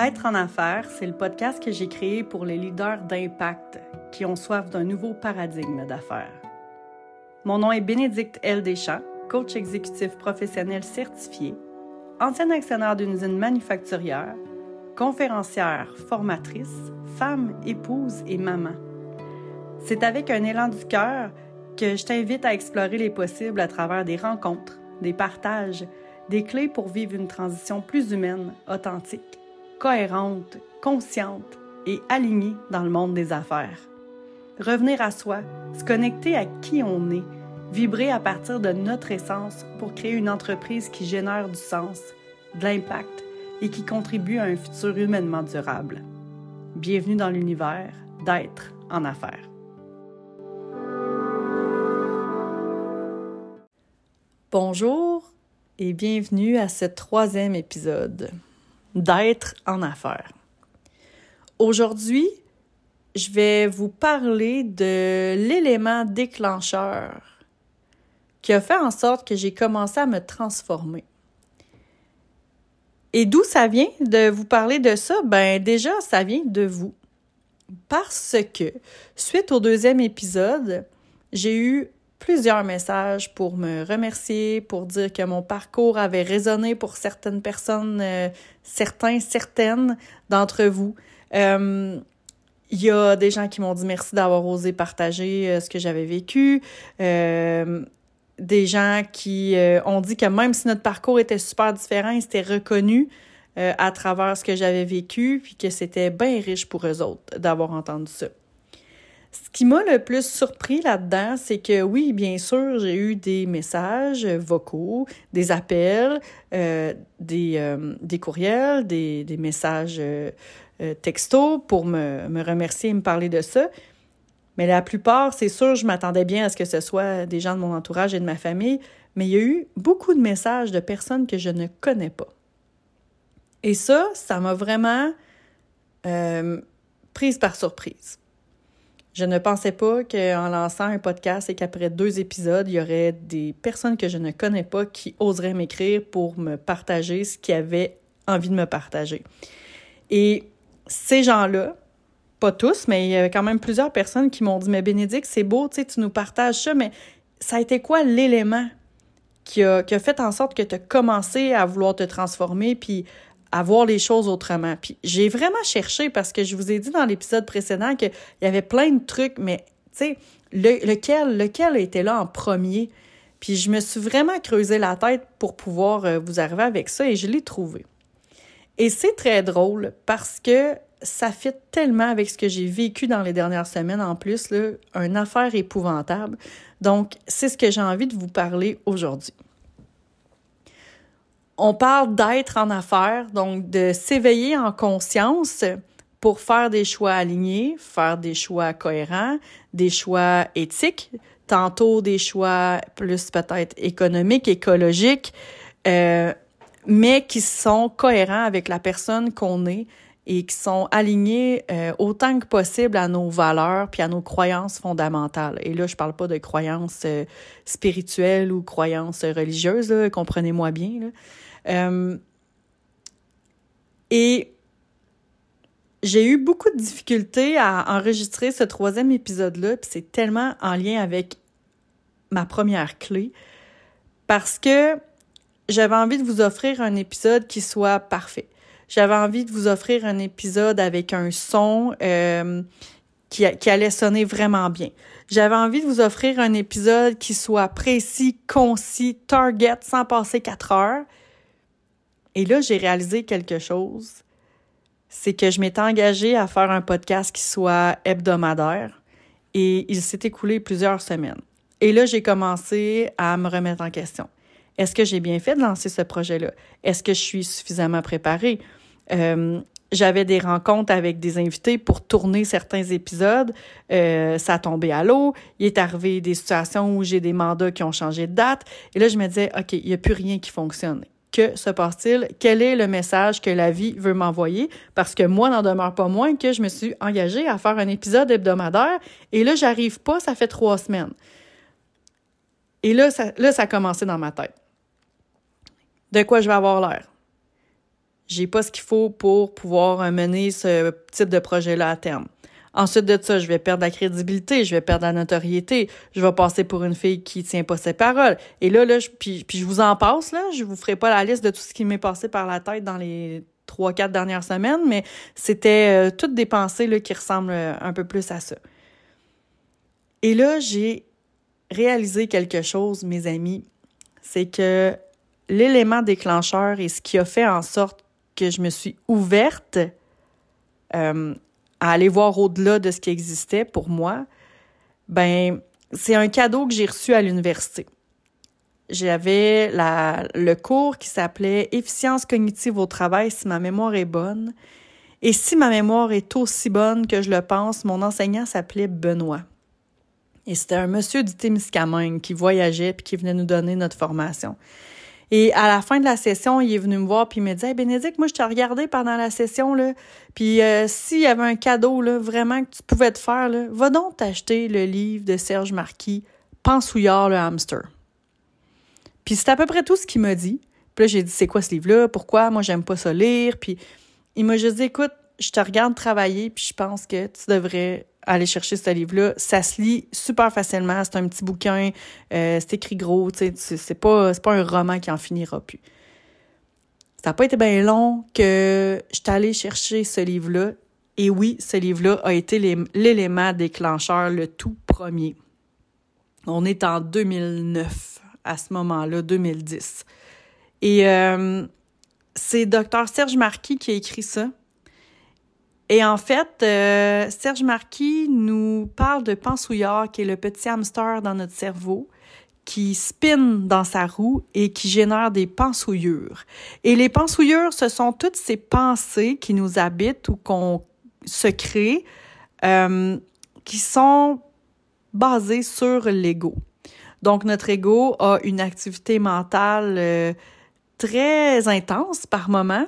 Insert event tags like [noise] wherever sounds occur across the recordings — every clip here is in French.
Être en affaires, c'est le podcast que j'ai créé pour les leaders d'impact qui ont soif d'un nouveau paradigme d'affaires. Mon nom est Bénédicte L. Deschamps, coach exécutif professionnel certifié, ancien actionnaire d'une usine manufacturière, conférencière, formatrice, femme, épouse et maman. C'est avec un élan du cœur que je t'invite à explorer les possibles à travers des rencontres, des partages, des clés pour vivre une transition plus humaine, authentique cohérente, consciente et alignée dans le monde des affaires. Revenir à soi, se connecter à qui on est, vibrer à partir de notre essence pour créer une entreprise qui génère du sens, de l'impact et qui contribue à un futur humainement durable. Bienvenue dans l'univers d'être en affaires. Bonjour et bienvenue à ce troisième épisode d'être en affaires. Aujourd'hui, je vais vous parler de l'élément déclencheur qui a fait en sorte que j'ai commencé à me transformer. Et d'où ça vient de vous parler de ça? Ben déjà, ça vient de vous. Parce que, suite au deuxième épisode, j'ai eu plusieurs messages pour me remercier, pour dire que mon parcours avait résonné pour certaines personnes, euh, certains, certaines d'entre vous. Euh, il y a des gens qui m'ont dit merci d'avoir osé partager euh, ce que j'avais vécu. des gens qui ont dit que même si notre parcours était super différent, ils s'étaient reconnus à travers ce que j'avais vécu, puis que c'était bien riche pour eux autres d'avoir entendu ça. Ce qui m'a le plus surpris là-dedans, c'est que oui, bien sûr, j'ai eu des messages vocaux, des appels, euh, des, euh, des, courriels, des, des messages euh, textos pour me, me, remercier et me parler de ça. Mais la plupart, c'est sûr, je m'attendais bien à ce que ce soit des gens de mon entourage et de ma famille, mais il y a eu beaucoup de messages de personnes que je ne connais pas. Et ça, ça m'a vraiment prise par surprise. Je ne pensais pas qu'en lançant un podcast et qu'après deux épisodes, il y aurait des personnes que je ne connais pas qui oseraient m'écrire pour me partager ce qu'ils avaient envie de me partager. Et ces gens-là, pas tous, mais il y avait quand même plusieurs personnes qui m'ont dit Mais Bénédicte, c'est beau, tu nous partages ça, mais ça a été quoi l'élément qui a, qui a fait en sorte que tu as commencé à vouloir te transformer puis à voir les choses autrement. Puis j'ai vraiment cherché parce que je vous ai dit dans l'épisode précédent qu'il y avait plein de trucs, mais tu sais, lequel, lequel était là en premier? Puis je me suis vraiment creusé la tête pour pouvoir euh, vous arriver avec ça et je l'ai trouvé. Et c'est très drôle parce que ça fit tellement avec ce que j'ai vécu dans les dernières semaines en plus, là, une affaire épouvantable. Donc, c'est ce que j'ai envie de vous parler aujourd'hui on parle d'être en affaires, donc de s'éveiller en conscience pour faire des choix alignés, faire des choix cohérents, des choix éthiques, tantôt des choix plus peut-être économiques, écologiques, euh, mais qui sont cohérents avec la personne qu'on est et qui sont alignés euh, autant que possible à nos valeurs puis à nos croyances fondamentales. Et là, je parle pas de croyances euh, spirituelles ou croyances religieuses, comprenez-moi bien. Euh, et j'ai eu beaucoup de difficultés à enregistrer ce troisième épisode-là, puis c'est tellement en lien avec ma première clé, parce que j'avais envie de vous offrir un épisode qui soit parfait. J'avais envie de vous offrir un épisode avec un son euh, qui, qui allait sonner vraiment bien. J'avais envie de vous offrir un épisode qui soit précis, concis, target, sans passer quatre heures. Et là, j'ai réalisé quelque chose. C'est que je m'étais engagée à faire un podcast qui soit hebdomadaire et il s'est écoulé plusieurs semaines. Et là, j'ai commencé à me remettre en question. Est-ce que j'ai bien fait de lancer ce projet-là? Est-ce que je suis suffisamment préparée? Euh, j'avais des rencontres avec des invités pour tourner certains épisodes. Euh, ça a tombé à l'eau. Il est arrivé des situations où j'ai des mandats qui ont changé de date. Et là, je me disais, OK, il n'y a plus rien qui fonctionne que se passe-t-il? Quel est le message que la vie veut m'envoyer? Parce que moi, n'en demeure pas moins que je me suis engagée à faire un épisode hebdomadaire et là, j'arrive pas, ça fait trois semaines. Et là ça, là, ça a commencé dans ma tête. De quoi je vais avoir l'air? j'ai pas ce qu'il faut pour pouvoir mener ce type de projet-là à terme. Ensuite de ça, je vais perdre la crédibilité, je vais perdre la notoriété, je vais passer pour une fille qui tient pas ses paroles. Et là, je, puis, je vous en passe, là, je vous ferai pas la liste de tout ce qui m'est passé par la tête dans les trois, quatre dernières semaines, mais c'était euh, toutes des pensées qui ressemblent euh, un peu plus à ça. Et là, j'ai réalisé quelque chose, mes amis, c'est que l'élément déclencheur et ce qui a fait en sorte que je me suis ouverte euh, à aller voir au-delà de ce qui existait pour moi, ben c'est un cadeau que j'ai reçu à l'université. J'avais le cours qui s'appelait Efficience cognitive au travail si ma mémoire est bonne. Et si ma mémoire est aussi bonne que je le pense, mon enseignant s'appelait Benoît. Et c'était un monsieur du Témiscamingue qui voyageait puis qui venait nous donner notre formation. Et à la fin de la session, il est venu me voir puis il m'a dit hey, Bénédicte, moi je t'ai regardé pendant la session là, puis euh, s'il y avait un cadeau là, vraiment que tu pouvais te faire va donc t'acheter le livre de Serge Marquis, Pensouillard le hamster. Puis c'est à peu près tout ce qu'il m'a dit. Puis là j'ai dit c'est quoi ce livre là Pourquoi? Moi j'aime pas ça lire Puis il m'a juste dit écoute, je te regarde travailler puis je pense que tu devrais aller chercher ce livre-là. Ça se lit super facilement. C'est un petit bouquin. Euh, c'est écrit gros. C'est pas, pas un roman qui en finira plus. Ça n'a pas été bien long que je suis allée chercher ce livre-là. Et oui, ce livre-là a été l'élément déclencheur, le tout premier. On est en 2009, à ce moment-là, 2010. Et euh, c'est Dr. Serge Marquis qui a écrit ça. Et en fait, euh, Serge Marquis nous parle de pensouillard, qui est le petit hamster dans notre cerveau, qui spinne dans sa roue et qui génère des pensouillures. Et les pensouillures, ce sont toutes ces pensées qui nous habitent ou qu'on se crée, euh, qui sont basées sur l'ego. Donc, notre ego a une activité mentale euh, très intense par moment.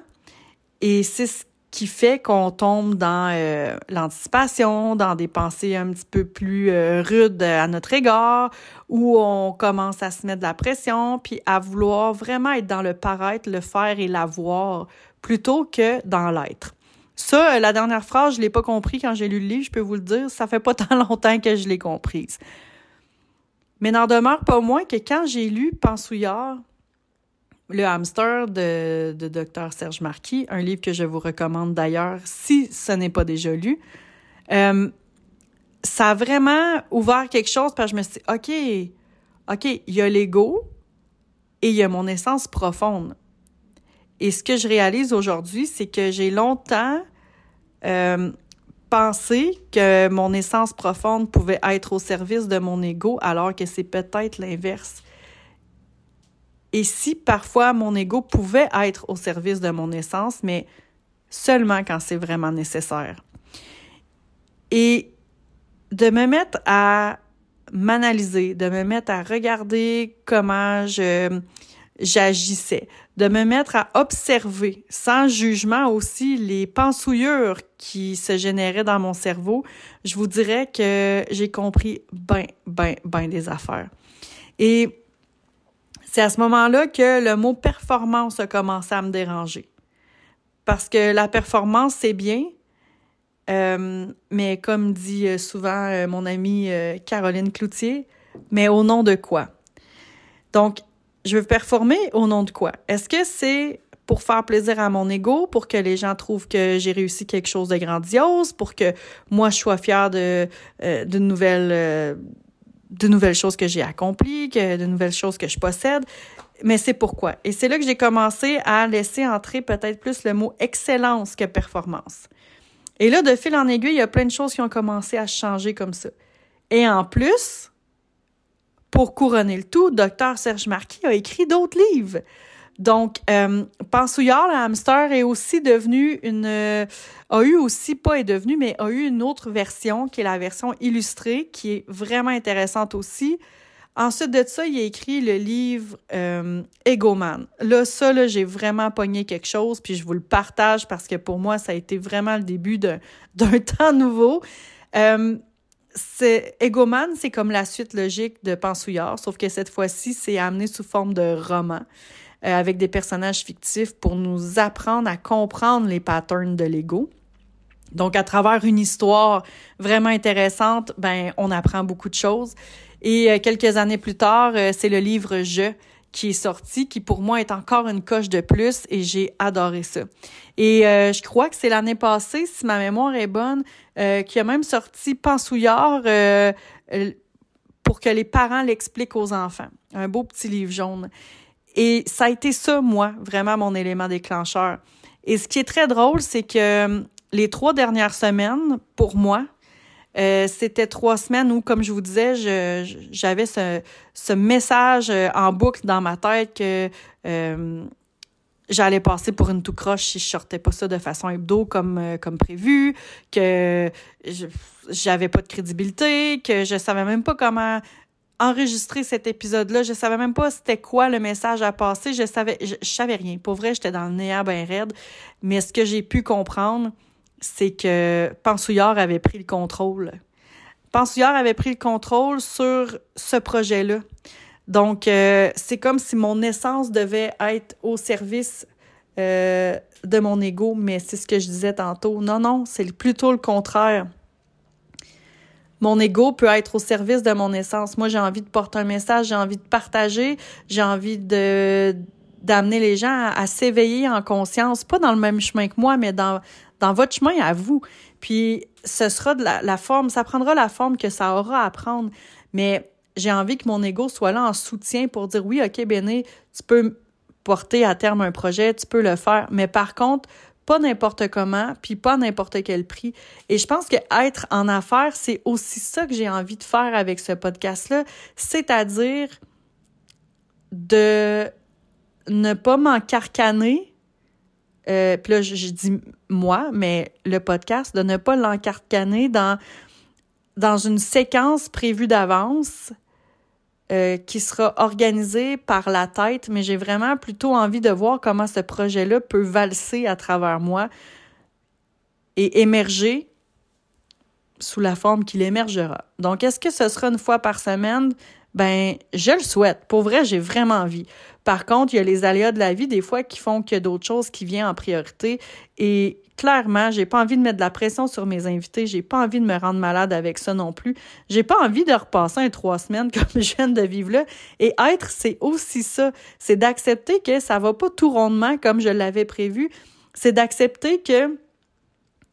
Et c'est ce qui fait qu'on tombe dans euh, l'anticipation, dans des pensées un petit peu plus euh, rudes à notre égard, où on commence à se mettre de la pression, puis à vouloir vraiment être dans le paraître, le faire et l'avoir, plutôt que dans l'être. Ça, euh, la dernière phrase, je l'ai pas compris quand j'ai lu le livre, je peux vous le dire, ça fait pas [laughs] tant longtemps que je l'ai comprise. Mais n'en demeure pas moins que quand j'ai lu Pensouillard, le hamster de, de Dr. Serge Marquis, un livre que je vous recommande d'ailleurs si ce n'est pas déjà lu. Euh, ça a vraiment ouvert quelque chose parce que je me suis dit, OK, OK, il y a l'ego et il y a mon essence profonde. Et ce que je réalise aujourd'hui, c'est que j'ai longtemps euh, pensé que mon essence profonde pouvait être au service de mon ego, alors que c'est peut-être l'inverse. Et si parfois mon ego pouvait être au service de mon essence, mais seulement quand c'est vraiment nécessaire. Et de me mettre à m'analyser, de me mettre à regarder comment je j'agissais, de me mettre à observer sans jugement aussi les pensouillures qui se généraient dans mon cerveau, je vous dirais que j'ai compris ben, ben, ben des affaires. Et c'est à ce moment-là que le mot performance a commencé à me déranger. Parce que la performance, c'est bien, euh, mais comme dit euh, souvent euh, mon amie Caroline Cloutier, mais au nom de quoi? Donc, je veux performer au nom de quoi? Est-ce que c'est pour faire plaisir à mon ego, pour que les gens trouvent que j'ai réussi quelque chose de grandiose, pour que moi je sois fière de d'une nouvelle de nouvelles choses que j'ai accomplies, que de nouvelles choses que je possède, mais c'est pourquoi. Et c'est là que j'ai commencé à laisser entrer peut-être plus le mot excellence que performance. Et là, de fil en aiguille, il y a plein de choses qui ont commencé à changer comme ça. Et en plus, pour couronner le tout, Dr Serge Marquis a écrit d'autres livres. Donc, euh, Pensouillard, le hamster, est aussi devenu une... Euh, a eu aussi, pas est devenu, mais a eu une autre version, qui est la version illustrée, qui est vraiment intéressante aussi. Ensuite de ça, il a écrit le livre euh, Egoman. Là, ça, là, j'ai vraiment pogné quelque chose, puis je vous le partage parce que pour moi, ça a été vraiment le début d'un [laughs] temps nouveau. Euh, Egoman, c'est comme la suite logique de Pensouillard, sauf que cette fois-ci, c'est amené sous forme de roman. Euh, avec des personnages fictifs pour nous apprendre à comprendre les patterns de l'ego. Donc, à travers une histoire vraiment intéressante, ben, on apprend beaucoup de choses. Et euh, quelques années plus tard, euh, c'est le livre Je qui est sorti, qui pour moi est encore une coche de plus et j'ai adoré ça. Et je crois que c'est l'année passée, si ma mémoire est bonne, qui a même sorti Pensouillard pour que les parents l'expliquent aux enfants. Un beau petit livre jaune. Et ça a été ça, moi, vraiment mon élément déclencheur. Et ce qui est très drôle, c'est que les trois dernières semaines, pour moi, euh, c'était trois semaines où, comme je vous disais, j'avais ce, ce, message euh, en boucle dans ma tête que euh, j'allais passer pour une tout croche si je sortais pas ça de façon hebdo comme, comme prévu, que j'avais pas de crédibilité, que je savais même pas comment enregistrer cet épisode-là. Je savais même pas c'était quoi le message à passer. Je savais, je, savais rien. Pour vrai, j'étais dans le néant bien raide. Mais ce que j'ai pu comprendre, c'est que Pensouillard avait pris le contrôle. Pensouillard avait pris le contrôle sur ce projet-là. Donc, euh, c'est comme si mon essence devait être au service euh, de mon ego, mais c'est ce que je disais tantôt. Non, non, c'est plutôt le contraire. Mon ego peut être au service de mon essence. Moi, j'ai envie de porter un message, j'ai envie de partager, j'ai envie de d'amener les gens à s'éveiller en conscience, pas dans le même chemin que moi, mais dans, dans votre chemin à vous. Puis ce sera de la, forme, ça prendra la forme que ça aura à prendre. Mais j'ai envie que mon ego soit là en soutien pour dire oui, OK, Béné, tu peux porter à terme un projet, tu peux le faire. Mais par contre, pas n'importe comment, puis pas n'importe quel prix. Et je pense que être en affaires, c'est aussi ça que j'ai envie de faire avec ce podcast-là, c'est-à-dire de ne pas m'encarcaner euh, puis là, je, dis moi, mais le podcast, de ne pas l'encarcaner dans, dans une séquence prévue d'avance euh, qui sera organisée par la tête, mais j'ai vraiment plutôt envie de voir comment ce projet-là peut valser à travers moi et émerger sous la forme qu'il émergera. Donc, est-ce que ce sera une fois par semaine? Ben, je le souhaite. Pour vrai, j'ai vraiment envie. Par contre, il y a les aléas de la vie des fois qui font qu'il y a d'autres choses qui viennent en priorité. Et clairement, j'ai pas envie de mettre de la pression sur mes invités. J'ai pas envie de me rendre malade avec ça non plus. J'ai pas envie de repasser un trois semaines [laughs] comme je viens de vivre là. Et être, c'est aussi ça. C'est d'accepter que ça va pas tout rondement comme je l'avais prévu. C'est d'accepter que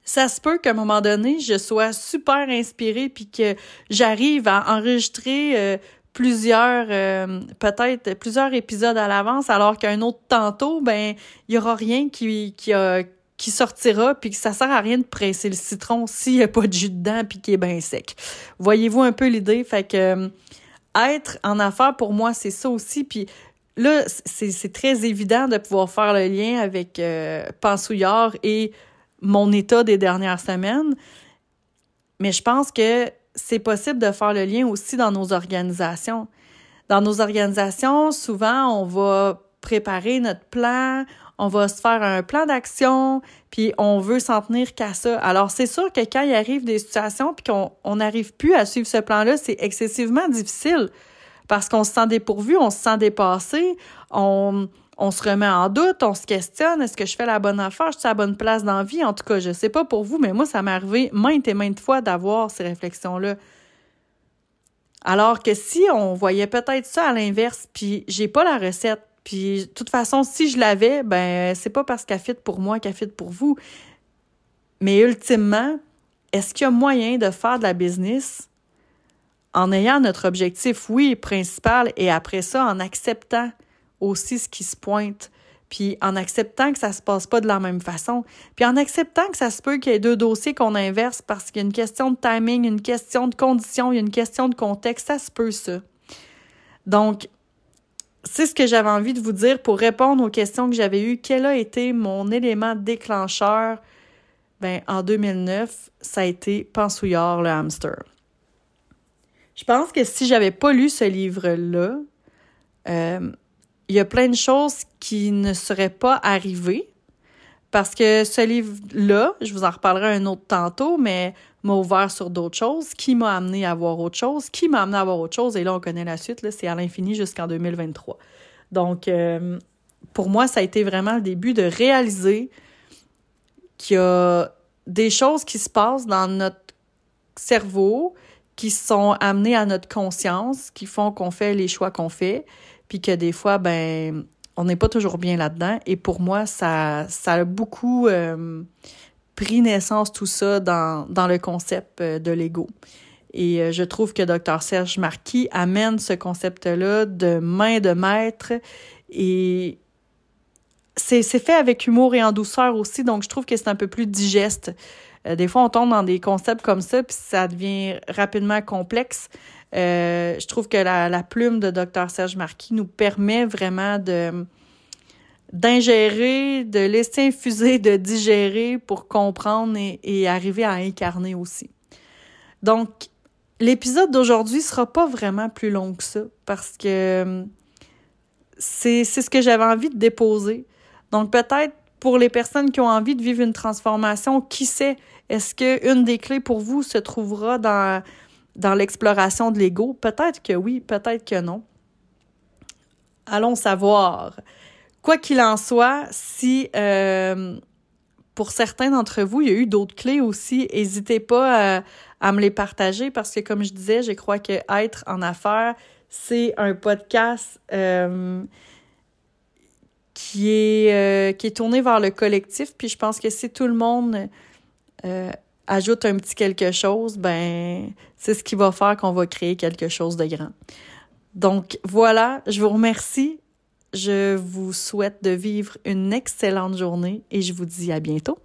ça se peut qu'à un moment donné, je sois super inspirée puis que j'arrive à enregistrer euh, plusieurs, euh, peut-être plusieurs épisodes à l'avance, alors qu'un autre tantôt, ben, il y aura rien qui, qui, qui sortira, puis que ça sert à rien de presser le citron s'il n'y a pas de jus dedans, puis qu'il est bien sec. Voyez-vous un peu l'idée? Fait que euh, être en affaires, pour moi, c'est ça aussi. Puis là, c'est très évident de pouvoir faire le lien avec euh, Pensouillard et mon état des dernières semaines. Mais je pense que c'est possible de faire le lien aussi dans nos organisations. Dans nos organisations, souvent, on va préparer notre plan, on va se faire un plan d'action, puis on veut s'en tenir qu'à ça. Alors, c'est sûr que quand il arrive des situations puis qu'on n'arrive plus à suivre ce plan-là, c'est excessivement difficile parce qu'on se sent dépourvu, on se sent dépassé, on, on se remet en doute, on se questionne, est-ce que je fais la bonne affaire, je suis à la bonne place dans la vie? En tout cas, je sais pas pour vous, mais moi, ça m'est arrivé maintes et maintes fois d'avoir ces réflexions-là. Alors que si on voyait peut-être ça à l'inverse, puis j'ai pas la recette, puis de toute façon, si je l'avais, ben c'est pas parce qu'elle fit pour moi qu'elle fit pour vous. Mais ultimement, est-ce qu'il y a moyen de faire de la business en ayant notre objectif, oui, principal, et après ça, en acceptant aussi ce qui se pointe, puis en acceptant que ça se passe pas de la même façon, puis en acceptant que ça se peut qu'il y ait deux dossiers qu'on inverse parce qu'il y a une question de timing, une question de condition, il y a une question de contexte, ça se peut ça. Donc, c'est ce que j'avais envie de vous dire pour répondre aux questions que j'avais eues. Quel a été mon élément déclencheur? Ben, en 2009, ça a été Pensouillard, le hamster. Je pense que si j'avais pas lu ce livre-là, euh, il y a plein de choses qui ne seraient pas arrivées parce que ce livre-là, je vous en reparlerai un autre tantôt, mais m'a ouvert sur d'autres choses, qui m'a amené à voir autre chose, qui m'a amené à voir autre chose, et là, on connaît la suite, c'est à l'infini jusqu'en 2023. Donc, euh, pour moi, ça a été vraiment le début de réaliser qu'il y a des choses qui se passent dans notre cerveau qui sont amenées à notre conscience, qui font qu'on fait les choix qu'on fait, puis que des fois, ben, on n'est pas toujours bien là-dedans. Et pour moi, ça, ça a beaucoup euh, pris naissance tout ça dans, le concept euh, de l'ego. Et euh, je trouve que Dr Serge Marquis amène ce concept-là de main de maître et c'est fait avec humour et en douceur aussi, donc je trouve que c'est un peu plus digeste. Des fois, on tombe dans des concepts comme ça, puis ça devient rapidement complexe. Euh, je trouve que la, plume de Dr Serge Marquis nous permet vraiment d'ingérer, de laisser infuser, de digérer pour comprendre et, arriver à incarner aussi. Donc, l'épisode d'aujourd'hui sera pas vraiment plus long que ça parce que c'est ce que j'avais envie de déposer. Donc peut-être pour les personnes qui ont envie de vivre une transformation, qui sait, est-ce qu'une des clés pour vous se trouvera dans, dans l'exploration de l'ego? Peut-être que oui, peut-être que non. Allons savoir. Quoi qu'il en soit, si euh, pour certains d'entre vous, il y a eu d'autres clés aussi, n'hésitez pas à, à, me les partager parce que, comme je disais, je crois que être en affaires, c'est un podcast euh, qui est, euh, qui est tourné vers le collectif. Puis je pense que si tout le monde euh, ajoute un petit quelque chose, ben c'est ce qui va faire qu'on va créer quelque chose de grand. Donc voilà, je vous remercie. Je vous souhaite de vivre une excellente journée et je vous dis à bientôt.